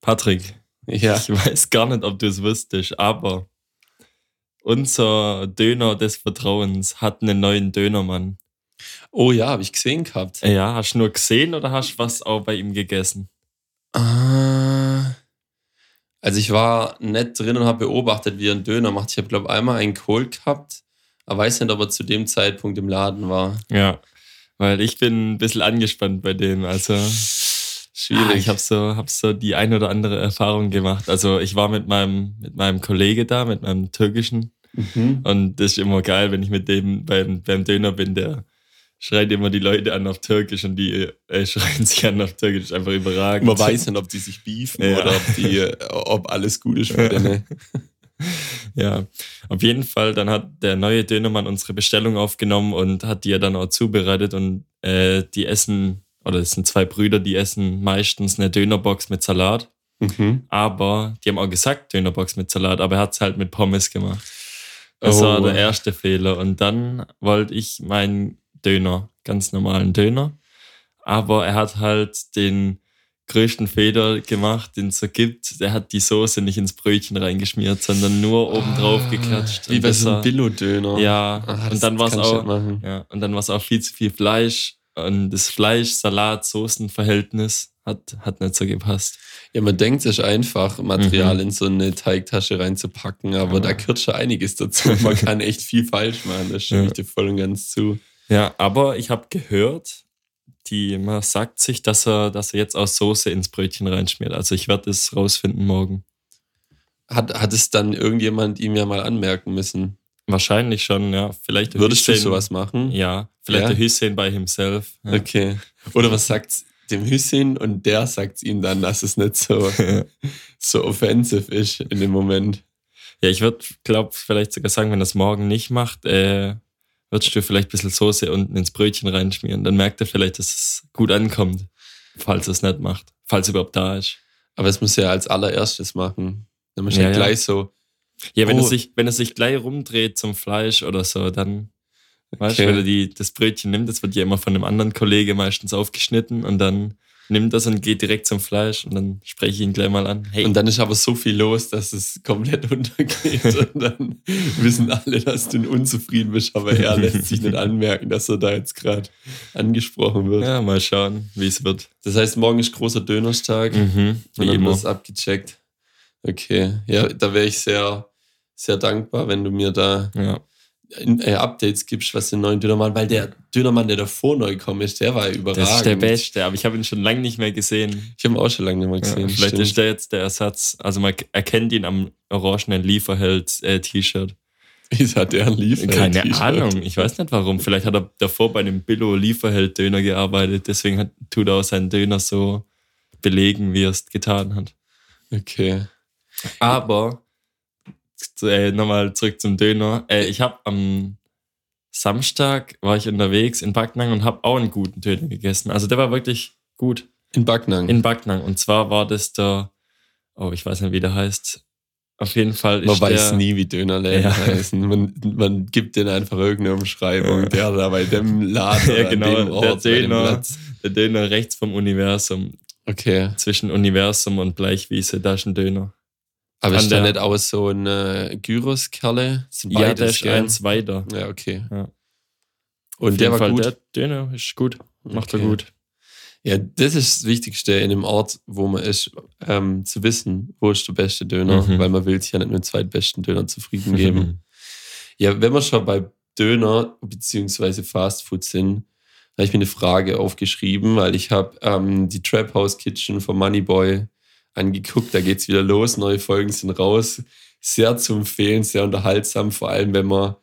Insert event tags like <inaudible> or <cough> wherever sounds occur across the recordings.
Patrick, Ja. ich weiß gar nicht, ob du es wusstest, aber unser Döner des Vertrauens hat einen neuen Dönermann. Oh ja, habe ich gesehen gehabt. Ja, hast du nur gesehen oder hast du was auch bei ihm gegessen? Ah. Also ich war nett drin und habe beobachtet, wie er einen Döner macht. Ich habe, glaube einmal einen Kohl gehabt, aber weiß nicht, ob er zu dem Zeitpunkt im Laden war. Ja, weil ich bin ein bisschen angespannt bei dem. Also schwierig. Ich habe so, hab so die ein oder andere Erfahrung gemacht. Also ich war mit meinem, mit meinem Kollege da, mit meinem türkischen. Mhm. Und das ist immer geil, wenn ich mit dem beim, beim Döner bin, der schreit immer die Leute an auf Türkisch und die äh, <laughs> schreien sich an auf Türkisch. Ist einfach überragend. Man weiß nicht, ob die sich beefen Ja. oder ob, die, äh, ob alles gut ist für denen. <laughs> Ja, auf jeden Fall. Dann hat der neue Dönermann unsere Bestellung aufgenommen und hat die ja dann auch zubereitet. Und äh, die essen, oder es sind zwei Brüder, die essen meistens eine Dönerbox mit Salat. Mhm. Aber die haben auch gesagt Dönerbox mit Salat, aber er hat es halt mit Pommes gemacht. Das Oh. war der erste Fehler. Und dann wollte ich meinen Döner, ganz normalen Döner. Aber er hat halt den größten Fehler gemacht, den es so gibt. Der hat die Soße nicht ins Brötchen reingeschmiert, sondern nur oben drauf geklatscht. Ah, Wie Und bei so einem Billo-Döner. Ja, Ah, und dann war es auch, ja, und dann war es auch viel zu viel Fleisch. Und das Fleisch-Salat-Soßen-Verhältnis hat, hat nicht so gepasst. Ja, man denkt sich einfach, Material in so eine Teigtasche reinzupacken, aber Mhm. Ja. da gehört schon einiges dazu. <laughs> Man kann echt viel falsch machen, das stimme Ja. ich dir voll und ganz zu. Ja, aber ich habe gehört, die, man sagt sich, dass er, dass er jetzt auch Soße ins Brötchen reinschmiert. Also ich werde es rausfinden morgen. Hat, hat es dann irgendjemand ihm ja mal anmerken müssen? Wahrscheinlich schon, ja. Vielleicht Würdest du sowas machen? Ja, vielleicht Ja? der Hüseyin bei himself. Ja. Okay. Oder was sagt's dem Hüssein und der sagt's ihm dann, dass es nicht so, <laughs> so offensive ist in dem Moment. Ja, ich würde, glaube vielleicht sogar sagen, wenn er es morgen nicht macht, äh, würdest du vielleicht ein bisschen Soße unten ins Brötchen reinschmieren. Dann merkt er vielleicht, dass es gut ankommt, falls er es nicht macht. Falls er überhaupt da ist. Aber es muss er als allererstes machen. Dann muss Ja, ja. gleich so, Ja, wenn, Oh. er sich, wenn er sich gleich rumdreht zum Fleisch oder so, dann, weißt Okay. du, wenn er die, das Brötchen nimmt, das wird ja immer von einem anderen Kollege meistens aufgeschnitten und dann nimmt das und geht direkt zum Fleisch und dann spreche ich ihn gleich mal an. Hey, Und dann ist aber so viel los, dass es komplett <laughs> untergeht. Und dann wissen alle, dass du unzufrieden bist, aber er lässt sich nicht <laughs> anmerken, dass er da jetzt gerade angesprochen wird. ja, mal schauen, wie es wird. Das heißt, morgen ist großer Dönerstag Mhm, und wie dann immer. wird abgecheckt. Okay, ja, da wäre ich sehr, sehr dankbar, wenn du mir da Ja. Äh, Updates gibst, was den neuen Dönermann, weil der Dönermann, der davor neu gekommen ist, der war ja überragend. Das ist der Beste, aber ich habe ihn schon lange nicht mehr gesehen. Ich habe ihn auch schon lange nicht mehr Ja, gesehen. vielleicht stimmt. ist der jetzt der Ersatz. Also man erkennt ihn am orangenen Lieferheld-T-Shirt. Ist hat der ein Liefer? Keine? Ahnung, ich weiß nicht warum. Vielleicht hat er davor bei einem Billo-Lieferheld-Döner gearbeitet, deswegen hat, tut er auch seinen Döner so belegen, wie er es getan hat. Okay. Aber äh, nochmal zurück zum Döner. Äh, ich habe am Samstag war ich unterwegs in Backnang und habe auch einen guten Döner gegessen. Also der war wirklich gut In Backnang. in Backnang. Und zwar war das der, oh, ich weiß nicht, wie der heißt. Auf jeden Fall ist Man weiß der, nie, wie Dönerläden Ja. heißen. Man, man gibt denen einfach irgendeine Umschreibung. Der da bei dem <laughs> Laden Ja, genau, an dem der Ort, dem Döner. Der Döner rechts vom Universum. Okay. Zwischen Universum und Bleichwiese, da ist ein Döner. Aber ist da der- nicht auch so ein äh, Gyros-Kerle? Ja, der ist gell? eins weiter. Ja, okay. Ja. Und Auf der war Fall, gut. Der Döner ist gut. Macht er Okay. gut. Ja, das ist das Wichtigste in dem Ort, wo man ist, ähm, zu wissen, wo ist der beste Döner, Mhm. weil man will sich ja nicht mit dem zweitbesten Döner zufrieden geben. <laughs> ja, wenn wir schon bei Döner beziehungsweise Fastfood sind, habe ich mir eine Frage aufgeschrieben, weil ich habe ähm, die Trap House Kitchen von Moneyboy angeguckt. Da geht's wieder los, neue Folgen sind raus. Sehr zu empfehlen, sehr unterhaltsam, vor allem wenn man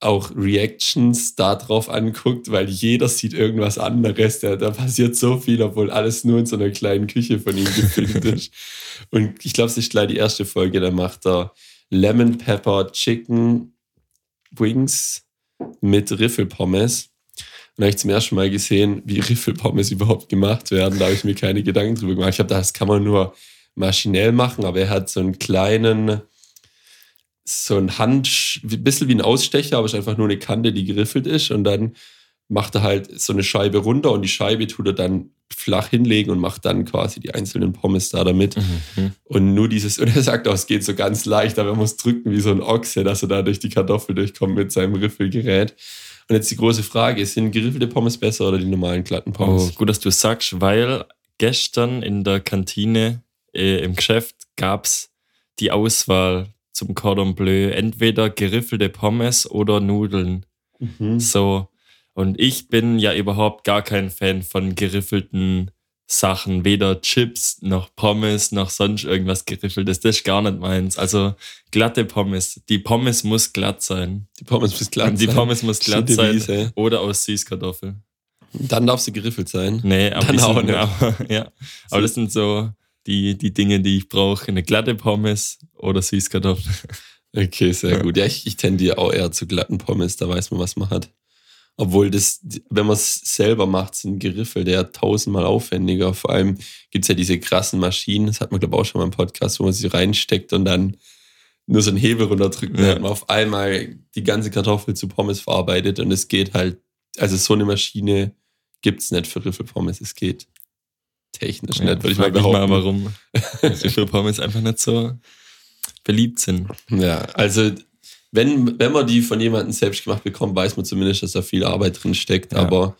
auch Reactions darauf anguckt, weil jeder sieht irgendwas anderes. Da, da passiert so viel, obwohl alles nur in so einer kleinen Küche von ihm gefilmt ist. <laughs> Und ich glaube, es ist gleich die erste Folge, da macht er Lemon Pepper Chicken Wings mit Riffelpommes. Und da habe ich zum ersten Mal gesehen, wie Riffelpommes überhaupt gemacht werden. Da habe ich mir keine Gedanken drüber gemacht. Ich glaube, das kann man nur maschinell machen, aber er hat so einen kleinen, so ein Hand, ein bisschen wie ein Ausstecher, aber es ist einfach nur eine Kante, die geriffelt ist. Und dann macht er halt so eine Scheibe runter und die Scheibe tut er dann flach hinlegen und macht dann quasi die einzelnen Pommes da damit. Mhm. Und nur dieses, und er sagt auch, es geht so ganz leicht, aber er muss drücken wie so ein Ochse, dass er da durch die Kartoffel durchkommt mit seinem Riffelgerät. Und jetzt die große Frage, sind geriffelte Pommes besser oder die normalen glatten Pommes? Oh, gut, dass du sagst, weil gestern in der Kantine äh, im Geschäft gab es die Auswahl zum Cordon Bleu, entweder geriffelte Pommes oder Nudeln. Mhm. So, und ich bin ja überhaupt gar kein Fan von geriffelten Sachen. Weder Chips noch Pommes noch sonst irgendwas geriffeltes. Das ist gar nicht meins. Also glatte Pommes. Die Pommes muss glatt sein. Die Pommes muss glatt die sein. Die Pommes muss glatt sein. Oder aus Süßkartoffel. Dann darf sie geriffelt sein. Nee, aber, Dann auch sind, nicht. Aber, <laughs> ja. aber das sind so die, die Dinge, die ich brauche. Eine glatte Pommes oder Süßkartoffel. Okay, sehr gut. Ja, ich, ich tendiere auch eher zu glatten Pommes. Da weiß man, was man hat. Obwohl das, wenn man es selber macht, sind Geriffel der tausendmal aufwendiger. Vor allem gibt es ja diese krassen Maschinen, das hat man, glaube ich, auch schon mal im Podcast, wo man sie reinsteckt und dann nur so einen Hebel runterdrückt und dann hat man auf einmal die ganze Kartoffel zu Pommes verarbeitet und es geht halt, also so eine Maschine gibt es nicht für Riffelpommes, es geht technisch ja, nicht, würde ich mal behaupten. Ich mal, warum <laughs> Riffelpommes einfach nicht so beliebt sind. Ja, also wenn, wenn man die von jemandem selbst gemacht bekommt, weiß man zumindest, dass da viel Arbeit drin steckt, ja. aber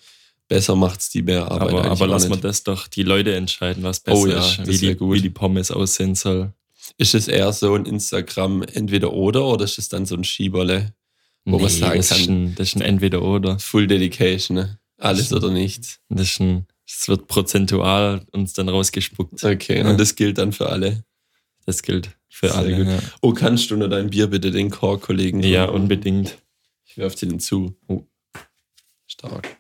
besser macht es die mehr Arbeit. Aber, aber lass mal das doch die Leute entscheiden, was besser oh, ja, ist, wie die, gut. wie die Pommes aussehen soll. Ist es eher so ein Instagram entweder oder oder ist es dann so ein Schieberle, wo nee, man sagen das kann? Ist ein, das ist ein entweder oder. Full Dedication, ne? Alles oder nichts. Das, ist ein, das wird prozentual uns dann rausgespuckt. Okay, ja. und das gilt dann für alle. Das gilt für Sehr alle. Ja. Oh, kannst du nur dein Bier bitte den Chor-Kollegen Ja, unbedingt. Ich werfe dir den zu. Oh. Stark.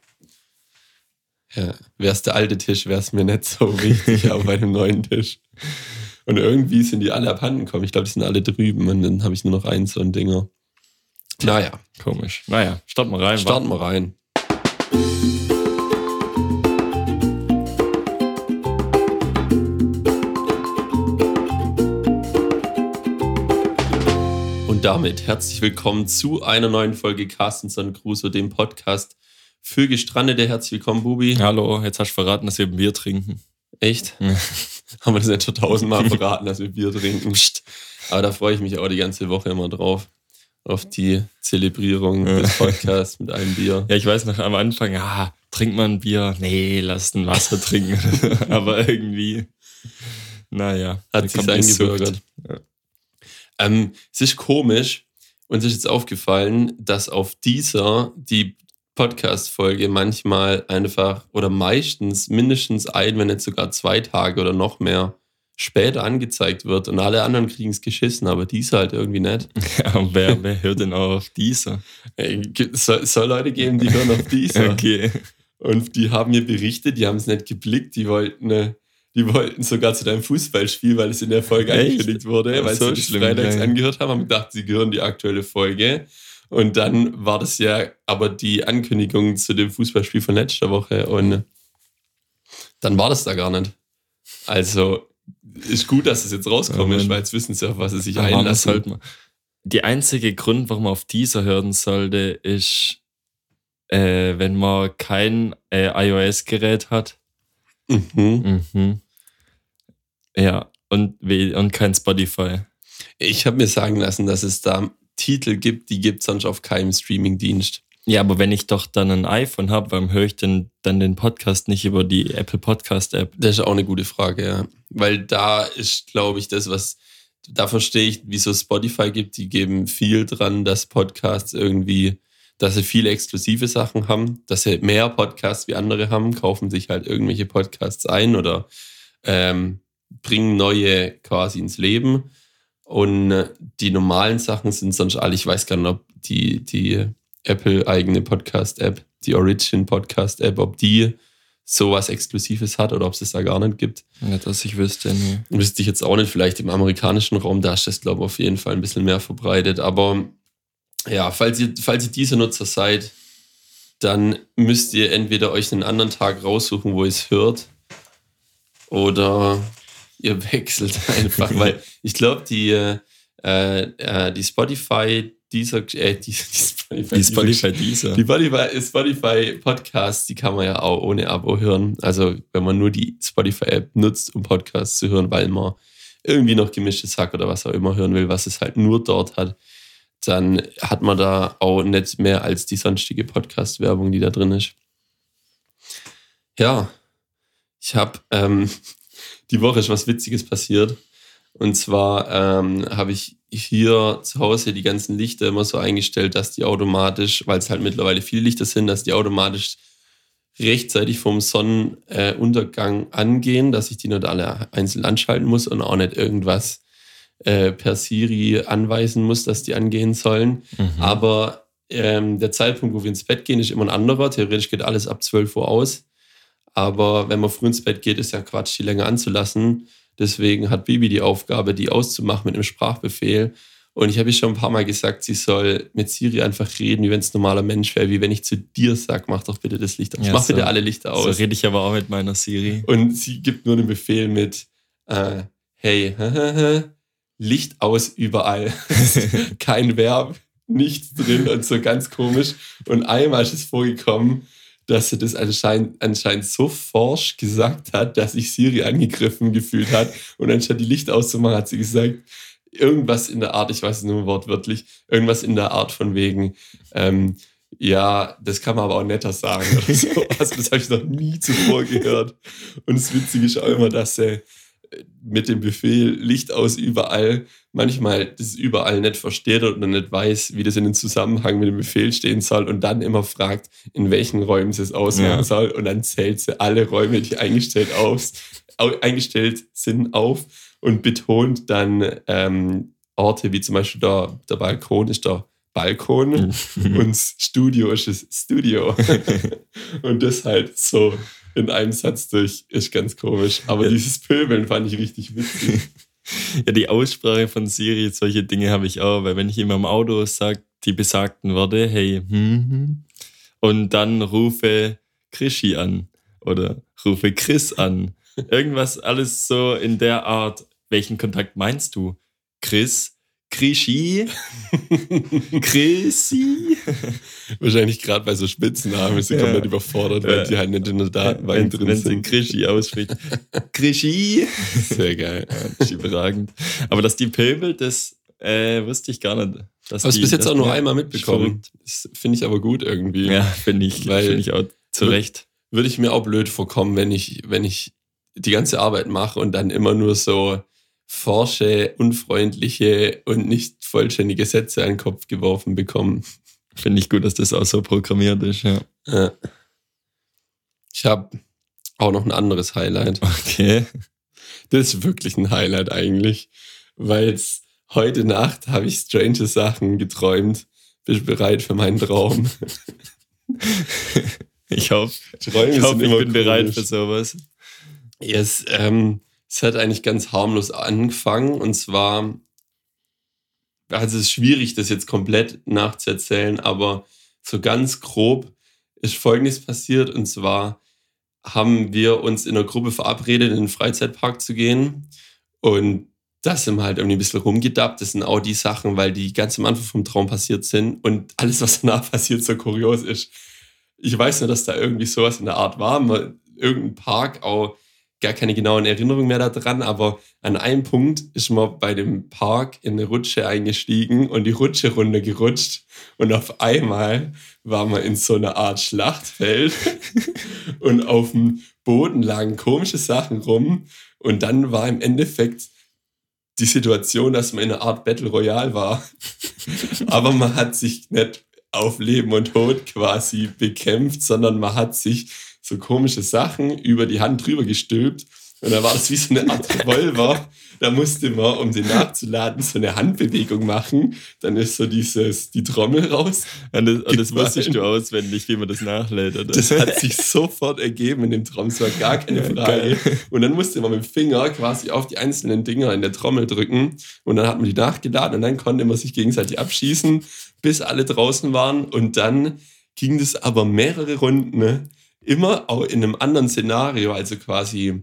Ja, wär's der alte Tisch, wär's mir nicht so wichtig auf einem neuen Tisch. Und irgendwie sind die alle abhanden gekommen. Ich glaube, die sind alle drüben und dann habe ich nur noch eins so ein Dinger. Naja. Komisch. Naja, starten wir rein. Starten wir rein. Damit herzlich willkommen zu einer neuen Folge Carstenson Crusoe, dem Podcast für Gestrandete. Herzlich willkommen, Bubi. Hallo, jetzt hast du verraten, dass wir Bier trinken. Echt? <laughs> Haben wir das nicht schon tausendmal verraten, dass wir Bier trinken? Aber da freue ich mich auch die ganze Woche immer drauf. Auf die Zelebrierung des Podcasts mit einem Bier. Ja, ich weiß noch am Anfang, ah, trinkt man ein Bier? Nee, lass ein Wasser trinken. <laughs> Aber irgendwie, naja. Hat sich eingebürgert. Ja. Ähm, es ist komisch, uns ist jetzt aufgefallen, dass auf dieser die Podcast-Folge manchmal einfach oder meistens mindestens ein, wenn nicht sogar zwei Tage oder noch mehr später angezeigt wird und alle anderen kriegen es geschissen, aber dieser halt irgendwie nicht. <laughs> Ja, wer, wer hört denn auch auf dieser? Es soll, soll Leute geben, die hören auf <laughs> dieser. okay. Und die haben mir berichtet, die haben es nicht geblickt, die wollten äh, die wollten sogar zu deinem Fußballspiel, weil es in der Folge Echt? angekündigt wurde, weil so sie das freitags ja. angehört haben, haben gedacht, sie gehören die aktuelle Folge. Und dann war das ja aber die Ankündigung zu dem Fußballspiel von letzter Woche und dann war das da gar nicht. Also ist gut, dass es jetzt rauskommt, ja, weil jetzt wissen sie, auf was sie sich ja, einlassen. Halt die einzige Grund, warum man auf dieser hören sollte, ist, äh, wenn man kein äh, iOS-Gerät hat. Mhm. Mhm. Ja, und, und kein Spotify. Ich habe mir sagen lassen, dass es da Titel gibt, die gibt es sonst auf keinem Streamingdienst. Ja, aber wenn ich doch dann ein iPhone habe, warum höre ich denn dann den Podcast nicht über die Apple Podcast App? Das ist auch eine gute Frage, ja. Weil da ist, glaube ich, das, was, da verstehe ich, wieso Spotify gibt, die geben viel dran, dass Podcasts irgendwie, dass sie viele exklusive Sachen haben, dass sie mehr Podcasts wie andere haben, kaufen sich halt irgendwelche Podcasts ein oder ähm, bringen neue quasi ins Leben. Und äh, die normalen Sachen sind sonst alle, ich weiß gar nicht, ob die, die Apple-eigene Podcast-App, die Origin Podcast-App, ob die sowas Exklusives hat oder ob es das da gar nicht gibt. Ja, dass ich wüsste, nee. Wüsste ich jetzt auch nicht. Vielleicht im amerikanischen Raum, da ist das, glaube ich, auf jeden Fall ein bisschen mehr verbreitet. Aber ja, falls ihr, falls ihr dieser Nutzer seid, dann müsst ihr entweder euch einen anderen Tag raussuchen, wo ihr es hört, oder ihr <laughs> wechselt einfach, weil ich glaube, die, äh, äh, die Spotify dieser, äh, die, die Spotify, die Spotify dieser. Die Spotify, Spotify Podcasts, die kann man ja auch ohne Abo hören. Also wenn man nur die Spotify App nutzt, um Podcasts zu hören, weil man irgendwie noch gemischtes Hack oder was auch immer hören will, was es halt nur dort hat, dann hat man da auch nicht mehr als die sonstige Podcast-Werbung, die da drin ist. Ja, ich habe ähm, die Woche ist was Witziges passiert. Und zwar ähm, habe ich hier zu Hause die ganzen Lichter immer so eingestellt, dass die automatisch, weil es halt mittlerweile viele Lichter sind, dass die automatisch rechtzeitig vom Sonnenuntergang angehen, dass ich die nicht alle einzeln anschalten muss und auch nicht irgendwas äh, per Siri anweisen muss, dass die angehen sollen. Mhm. Aber ähm, der Zeitpunkt, wo wir ins Bett gehen, ist immer ein anderer. Theoretisch geht alles ab 12 Uhr aus. Aber wenn man früh ins Bett geht, ist ja Quatsch, die länger anzulassen. Deswegen hat Bibi die Aufgabe, die auszumachen mit einem Sprachbefehl. Und ich habe ihr schon ein paar Mal gesagt, sie soll mit Siri einfach reden, wie wenn es normaler Mensch wäre, wie wenn ich zu dir sage, mach doch bitte das Licht aus. Ja, mach so, bitte alle Lichter aus. So rede ich aber auch mit meiner Siri. Und sie gibt nur den Befehl mit, äh, hey, <laughs> Licht aus überall. <laughs> Kein Verb, nichts drin und so ganz komisch. Und einmal ist es vorgekommen, dass er das anscheinend, anscheinend so forsch gesagt hat, dass sich Siri angegriffen gefühlt hat. Und anstatt die Lichter auszumachen, hat sie gesagt, irgendwas in der Art, ich weiß es nur wortwörtlich, irgendwas in der Art von wegen, ähm, ja, das kann man aber auch netter sagen oder <laughs> so. Also, das habe ich noch nie zuvor gehört. Und das Witzige ist auch immer, dass er mit dem Befehl Licht aus überall manchmal das überall nicht versteht oder nicht weiß, wie das in den Zusammenhang mit dem Befehl stehen soll und dann immer fragt, in welchen Räumen sie es ausmachen ja. soll und dann zählt sie alle Räume, die eingestellt, auf, eingestellt sind, auf und betont dann ähm, Orte wie zum Beispiel der, der Balkon ist der Balkon <laughs> und Studio ist das Studio. <laughs> und das halt so in einem Satz durch. Ist ganz komisch. Aber ja. dieses Pöbeln fand ich richtig witzig. <laughs> Ja, die Aussprache von Siri, solche Dinge habe ich auch, weil wenn ich immer im Auto sage, die besagten Worte, hey, hm, hm, und dann rufe Krischi an oder rufe Chris an. <laughs> Irgendwas alles so in der Art. Welchen Kontakt meinst du? Chris? Krischi? <laughs> Chrissy? Wahrscheinlich gerade bei so Spitznamen ist sie ja. komplett überfordert, weil die halt nicht in der Datenbank wenn, drin wenn sind. Wenn sie Krischi ausspricht. <laughs> Krischi? Sehr geil. Ja, überragend. Aber dass die pöbelt, das äh, wusste ich gar nicht. Dass Hast du bis jetzt auch nur einmal mitbekommen. Das finde ich aber gut irgendwie. Ja, finde ich, find ich auch zu Recht. Würde ich mir auch blöd vorkommen, wenn ich, wenn ich die ganze Arbeit mache und dann immer nur so forsche, unfreundliche und nicht vollständige Sätze an den Kopf geworfen bekommen. <laughs> Finde ich gut, dass das auch so programmiert ist, ja. ja. Ich habe auch noch ein anderes Highlight. Okay. Das ist wirklich ein Highlight eigentlich, weil heute Nacht habe ich strange Sachen geträumt. Bist du bereit für meinen Traum? <laughs> ich hoffe, ich, hoff, ich bin bereit für sowas. Yes, ähm, es hat eigentlich ganz harmlos angefangen und zwar, also es ist schwierig, das jetzt komplett nachzuerzählen, aber so ganz grob ist Folgendes passiert und zwar haben wir uns in der Gruppe verabredet, in den Freizeitpark zu gehen und das sind wir halt irgendwie ein bisschen rumgedappt. Das sind auch die Sachen, weil die ganz am Anfang vom Traum passiert sind und alles, was danach passiert, so kurios ist. Ich weiß nur, dass da irgendwie sowas in der Art war. irgendein Park auch gar keine genauen Erinnerungen mehr daran, aber an einem Punkt ist man bei dem Park in eine Rutsche eingestiegen und die Rutsche runtergerutscht und auf einmal war man in so einer Art Schlachtfeld <laughs> und auf dem Boden lagen komische Sachen rum und dann war im Endeffekt die Situation, dass man in einer Art Battle Royale war, <laughs> aber man hat sich nicht auf Leben und Tod quasi bekämpft, sondern man hat sich so komische Sachen über die Hand drüber gestülpt. Und da war das wie so eine Art Revolver. Da musste man, um den nachzuladen, so eine Handbewegung machen. Dann ist so dieses, die Trommel raus. Und das, und das wusstest du auswendig, wie man das nachlädt, oder? Das hat sich sofort ergeben in dem Trommel. Das war gar keine Frage. Und dann musste man mit dem Finger quasi auf die einzelnen Dinger in der Trommel drücken. Und dann hat man die nachgeladen und dann konnte man sich gegenseitig abschießen, bis alle draußen waren. Und dann ging das aber mehrere Runden. Ne? Immer auch in einem anderen Szenario, also quasi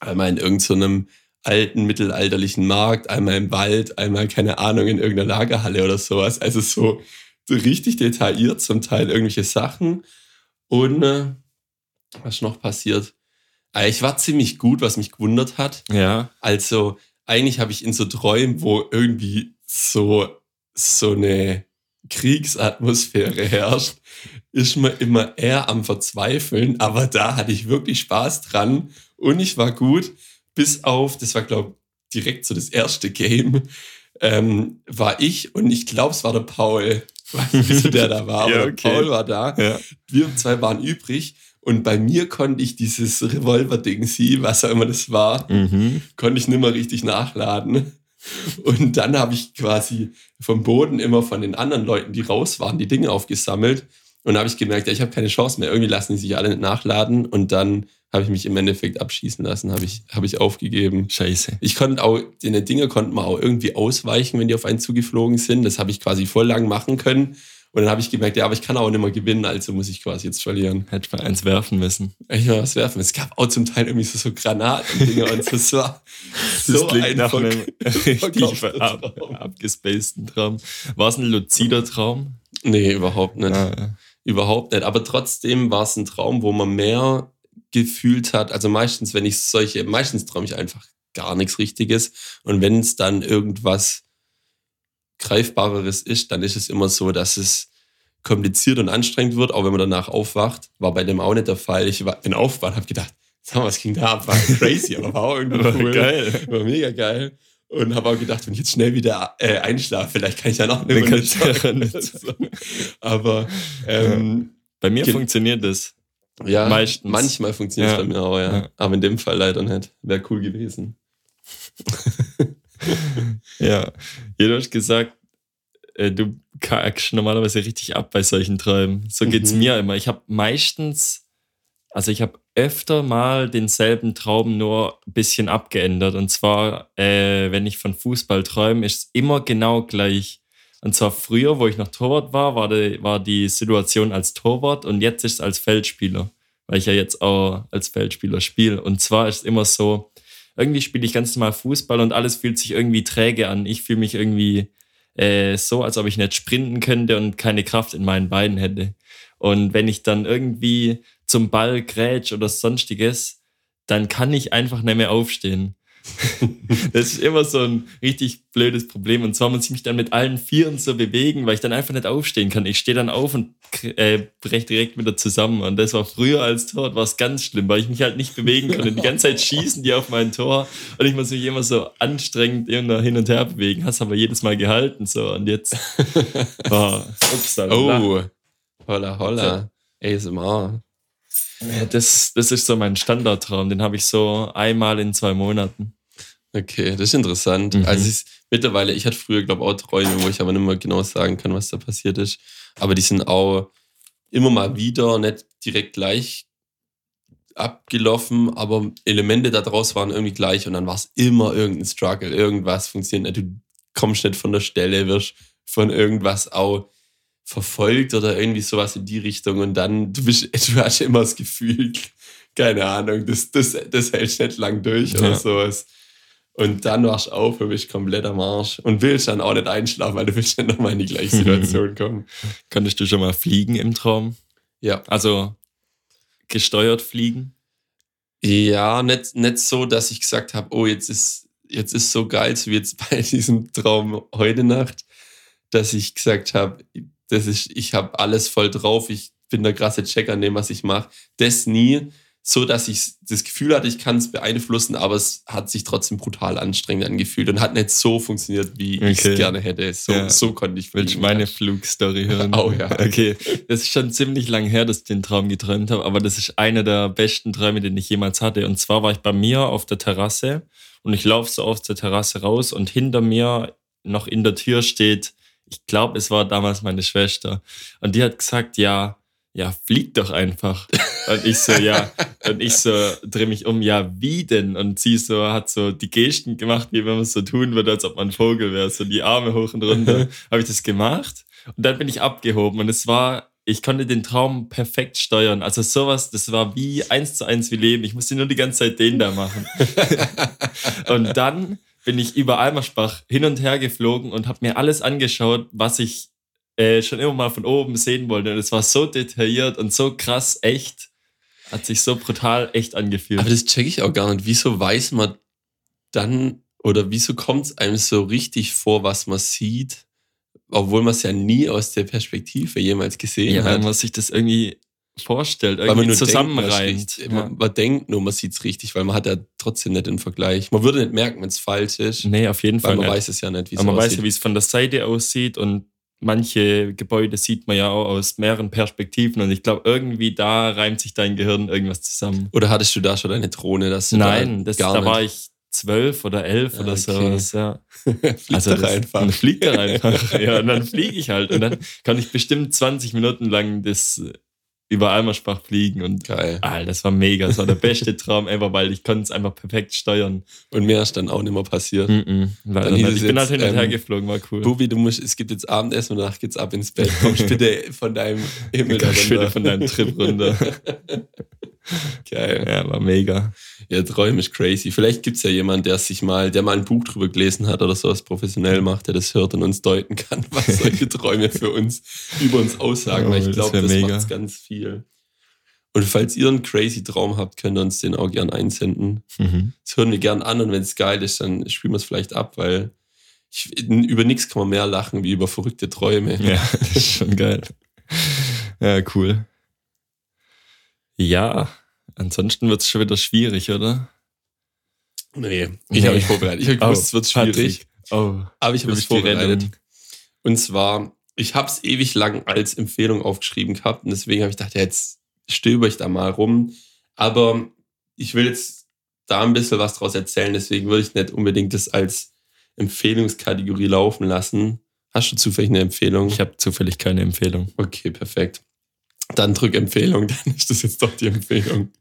einmal in irgendeinem so alten mittelalterlichen Markt, einmal im Wald, einmal, keine Ahnung, in irgendeiner Lagerhalle oder sowas. Also so, so richtig detailliert zum Teil irgendwelche Sachen. Und äh, was ist noch passiert? Äh, ich war ziemlich gut, was mich gewundert hat. Ja. Also eigentlich habe ich in so Träumen, wo irgendwie so, so eine Kriegsatmosphäre herrscht, ist man immer eher am Verzweifeln. Aber da hatte ich wirklich Spaß dran und ich war gut, bis auf, das war glaube ich direkt so das erste Game, ähm, war ich und ich glaube, es war der Paul. Weiß nicht, wieso der da war, <laughs> Ja, okay. Paul war da. Ja. Wir zwei waren übrig und bei mir konnte ich dieses Revolver-Ding sie, was auch immer das war, Mhm. konnte ich nicht mehr richtig nachladen. Und dann habe ich quasi vom Boden immer von den anderen Leuten, die raus waren, die Dinge aufgesammelt. Und da habe ich gemerkt, ja, ich habe keine Chance mehr. Irgendwie lassen die sich alle nicht nachladen. Und dann habe ich mich im Endeffekt abschießen lassen, habe ich, habe ich aufgegeben. Scheiße. Ich konnte auch, den Dinger konnten man auch irgendwie ausweichen, wenn die auf einen zugeflogen sind. Das habe ich quasi voll lang machen können. Und dann habe ich gemerkt, ja, aber ich kann auch nicht mehr gewinnen, also muss ich quasi jetzt verlieren. Hätte mal eins werfen müssen. Ich mal was werfen. Es gab auch zum Teil irgendwie so, so Granaten-Dinger und so. Das war so klingt nach einfach. einem <laughs> richtig ab, Traum. abgespaceden Traum. War es ein luzider Traum? Nee, überhaupt nicht. Ah, ja. Überhaupt nicht. Aber trotzdem war es ein Traum, wo man mehr gefühlt hat. Also meistens, wenn ich solche, meistens träume ich einfach gar nichts Richtiges. Und wenn es dann irgendwas Greifbareres ist, dann ist es immer so, dass es kompliziert und anstrengend wird, auch wenn man danach aufwacht. War bei dem auch nicht der Fall. Ich war, bin aufgewacht und habe gedacht, sag mal, was ging da ab? War crazy, aber war auch irgendwie <laughs> cool. Geil. War mega geil. Und habe auch gedacht, wenn ich jetzt schnell wieder äh, einschlafe, vielleicht kann ich eine Dann du ja zocken. nicht. <laughs> So. Aber ähm, Bei mir funktioniert das. ja, Meistens. manchmal funktioniert es Ja. bei mir auch, ja. Ja. Aber in dem Fall leider nicht. Wäre cool gewesen. <laughs> <laughs> Ja. Du hast gesagt, äh, du kackst normalerweise richtig ab bei solchen Träumen. So geht's Mhm. mir immer. Ich habe meistens, also ich habe öfter mal denselben Traum nur ein bisschen abgeändert. Und zwar, äh, wenn ich von Fußball träume, ist es immer genau gleich. Und zwar früher, wo ich noch Torwart war, war die, war die Situation als Torwart und jetzt ist es als Feldspieler, weil ich ja jetzt auch als Feldspieler spiele. Und zwar ist es immer so, irgendwie spiele ich ganz normal Fußball und alles fühlt sich irgendwie träge an. Ich fühle mich irgendwie äh, so, als ob ich nicht sprinten könnte und keine Kraft in meinen Beinen hätte. Und wenn ich dann irgendwie zum Ball grätsch oder sonstiges, dann kann ich einfach nicht mehr aufstehen. <laughs> das ist immer so ein richtig blödes Problem. Und zwar muss ich mich dann mit allen Vieren so bewegen, weil ich dann einfach nicht aufstehen kann. Ich stehe dann auf und äh, brech direkt wieder zusammen. Und das war früher als Tor, war es ganz schlimm, weil ich mich halt nicht bewegen konnte. Die ganze Zeit schießen die auf mein Tor und ich muss mich immer so anstrengend immer hin und her bewegen. Hast aber jedes Mal gehalten. So. Und jetzt <laughs> war upsala. Oh, holla, holla. ASMR. Ja, das, das ist so mein Standardtraum. Den habe ich so einmal in zwei Monaten. Okay, das ist interessant. Mhm. Also ist, mittlerweile, ich hatte früher, glaube ich, auch Träume, wo ich aber nicht mehr genau sagen kann, was da passiert ist. Aber die sind auch immer mal wieder nicht direkt gleich abgelaufen, aber Elemente daraus waren irgendwie gleich und dann war es immer irgendein Struggle, irgendwas funktioniert nicht. Du kommst nicht von der Stelle, wirst von irgendwas auch verfolgt oder irgendwie sowas in die Richtung und dann, du, bist, <laughs> du hast immer das Gefühl, keine Ahnung, das, das, das hältst nicht lang durch oder Ja. sowas. Und dann wachst du auf und bist komplett am Arsch und willst dann auch nicht einschlafen, weil du willst dann nochmal in die gleiche <laughs> Situation kommen. Konntest du schon mal fliegen im Traum? Ja. Also gesteuert fliegen? Ja, nicht, nicht so, dass ich gesagt habe, oh, jetzt ist, jetzt ist so geil, so wie jetzt <laughs> bei diesem Traum heute Nacht, dass ich gesagt habe, das ist, ich habe alles voll drauf, ich bin der krasse Check an dem, was ich mache. Das nie, so dass ich das Gefühl hatte, ich kann es beeinflussen, aber es hat sich trotzdem brutal anstrengend angefühlt und hat nicht so funktioniert, wie ich Okay. es gerne hätte. So, Ja. so konnte ich Willst du meine ja. Flugstory hören? <laughs> Oh ja. Okay, das ist schon ziemlich lang her, dass ich den Traum geträumt habe, aber das ist einer der besten Träume, den ich jemals hatte. Und zwar war ich bei mir auf der Terrasse und ich laufe so aus der Terrasse raus und hinter mir noch in der Tür steht, ich glaube, es war damals meine Schwester. Und die hat gesagt, ja, ja, flieg doch einfach. Und ich so, ja, und ich so drehe mich um, ja, wie denn? Und sie so hat so die Gesten gemacht, wie wenn man es so tun würde, als ob man ein Vogel wäre, so die Arme hoch und runter. <laughs> Habe ich das gemacht und dann bin ich abgehoben und es war ich konnte den Traum perfekt steuern. Also sowas, das war wie eins zu eins wie Leben. Ich musste nur die ganze Zeit den da machen. <laughs> und dann bin ich über Almersbach hin und her geflogen und habe mir alles angeschaut, was ich äh, schon immer mal von oben sehen wollte. Und es war so detailliert und so krass echt. Hat sich so brutal echt angefühlt. Aber das checke ich auch gar nicht. Wieso weiß man dann oder wieso kommt es einem so richtig vor, was man sieht, obwohl man es ja nie aus der Perspektive jemals gesehen ja, hat? Weil man sich das irgendwie vorstellt, weil man irgendwie nur zusammenreimt. Denkt, man, ja. man, denkt nur, man sieht es richtig, weil man hat ja trotzdem nicht den Vergleich. Man würde nicht merken, wenn es falsch ist, Nee, auf jeden weil Fall. man nicht. weiß es ja nicht, wie es Aber man weiß aussieht. ja, wie es von der Seite aussieht und manche Gebäude sieht man ja auch aus mehreren Perspektiven und ich glaube, irgendwie da reimt sich dein Gehirn irgendwas zusammen. Oder hattest du da schon deine Drohne? Dass Nein, da das, da war ich zwölf oder elf Ah, oder okay. sowas, ja. <laughs> Fliegt Also doch das, einfach. Dann fliegt er einfach. ja, und dann fliege ich halt. Und dann kann ich bestimmt 20 Minuten lang das über Almersbach fliegen. Und Geil. ah, das war mega. Das war der <laughs> beste Traum ever, weil ich konnte es einfach perfekt steuern. Und mehr ist dann auch nicht mehr passiert. Mhm, leider Dann es ich bin jetzt, halt hin und her ähm, geflogen, war cool. Bubi, du musst, es gibt jetzt Abendessen und danach geht's ab ins Bett. Kommst bitte von deinem <laughs> Himmel Komm da bitte runter. von deinem Trip runter. <laughs> Geil. Ja, war mega. Ja, Träume ist crazy. Vielleicht gibt's ja jemand, der sich mal, der mal ein Buch drüber gelesen hat oder sowas professionell macht, der das hört und uns deuten kann, <laughs> was solche <laughs> Träume für uns über uns aussagen. Weil ich das glaube, das, mega. macht's ganz viel. Und falls ihr einen crazy Traum habt, könnt ihr uns den auch gern einsenden. Mhm. Das hören wir gern an und wenn es geil ist, dann spielen wir es vielleicht ab, weil ich, über nichts kann man mehr lachen wie über verrückte Träume. Ja, <laughs> das ist schon geil. Ja, cool. Ja, ansonsten wird es schon wieder schwierig, oder? Nee, ich Nee. habe mich vorbereitet. Ich habe gewusst, es wird schwierig. Oh, Aber ich habe es die vorbereitet. Und zwar, ich habe es ewig lang als Empfehlung aufgeschrieben gehabt und deswegen habe ich gedacht, ja, jetzt stöber ich da mal rum. Aber ich will jetzt da ein bisschen was draus erzählen, deswegen würde ich nicht unbedingt das als Empfehlungskategorie laufen lassen. Hast du zufällig eine Empfehlung? Ich habe zufällig keine Empfehlung. Okay, perfekt. Dann drück Empfehlung, <laughs> dann ist das jetzt doch die Empfehlung.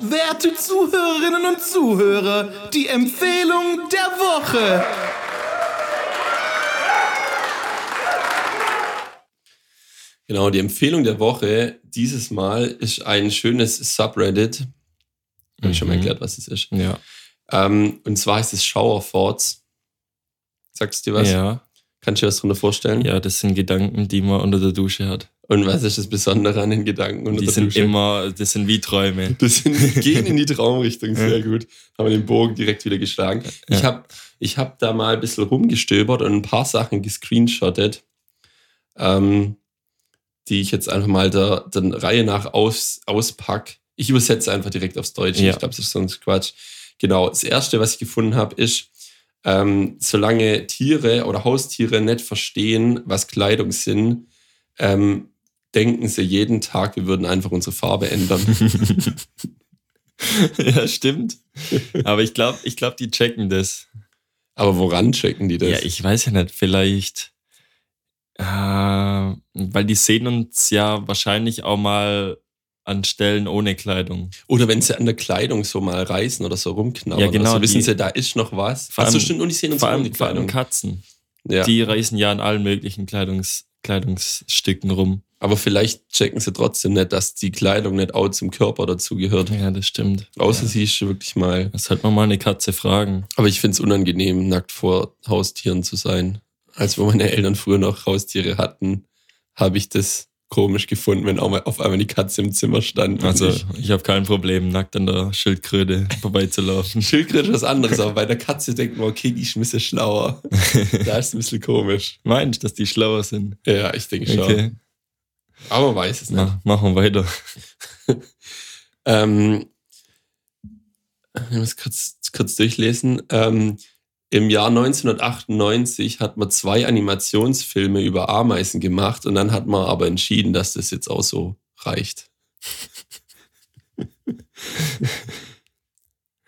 Werte Zuhörerinnen und Zuhörer, die Empfehlung der Woche. Genau, die Empfehlung der Woche dieses Mal ist ein schönes Subreddit. Habe ich schon mal Mhm. erklärt, was es ist. Ja. Ähm, und zwar heißt es Shower Thoughts. Sagst du dir was? Ja. Kannst du dir was drunter vorstellen? ja, das sind Gedanken, die man unter der Dusche hat. Und was ist das Besondere an den Gedanken unter die der sind Dusche? immer, das sind wie Träume. Das sind, die gehen in die <laughs> Traumrichtung, sehr gut. Haben wir den Bogen direkt wieder geschlagen. Ich Ja. habe ich hab da mal ein bisschen rumgestöbert und ein paar Sachen gescreenshottet, ähm, die ich jetzt einfach mal der, der Reihe nach aus, auspack. Ich übersetze einfach direkt aufs Deutsche. Ja. Ich glaube, das ist sonst Quatsch. Genau. Das erste, was ich gefunden habe, ist, ähm, solange Tiere oder Haustiere nicht verstehen, was Kleidung sind, ähm, denken sie jeden Tag, wir würden einfach unsere Farbe ändern. <laughs> ja, stimmt. Aber ich glaube, ich glaub, die checken das. Aber woran checken die das? Ja, ich weiß ja nicht, vielleicht. Äh, weil die sehen uns ja wahrscheinlich auch mal an Stellen ohne Kleidung. Oder wenn sie an der Kleidung so mal reißen oder so rumknabbern. Ja, genau, Also wissen die- sie, da ist noch was. Vor allem- stimmt, und die sehen uns Vor allem, vor allem Kleidung. Katzen. Ja. Die reißen ja an allen möglichen Kleidungs, Kleidungsstücken rum. Aber vielleicht checken sie trotzdem nicht, dass die Kleidung nicht auch zum Körper dazugehört. Ja, das stimmt. Außer ja. sie ist wirklich mal. Das sollte man mal eine Katze fragen. Aber ich finde es unangenehm, nackt vor Haustieren zu sein. Als wo meine Eltern früher noch Haustiere hatten, habe ich das komisch gefunden, wenn auch mal auf einmal die Katze im Zimmer stand. Also, ich- ich habe kein Problem, nackt an der Schildkröte <laughs> vorbeizulaufen. Schildkröte ist was anderes, aber bei der Katze denkt man, okay, die ist ein bisschen schlauer. <laughs> da ist ein bisschen komisch. Meinst du, dass die schlauer sind? Ja, ich denke schon. Okay, Aber man weiß es nicht. Mach, machen wir weiter. <laughs> Ähm, ich muss kurz, kurz durchlesen. Ähm, Im Jahr 1998 hat man zwei Animationsfilme über Ameisen gemacht und dann hat man aber entschieden, dass das jetzt auch so reicht. <laughs>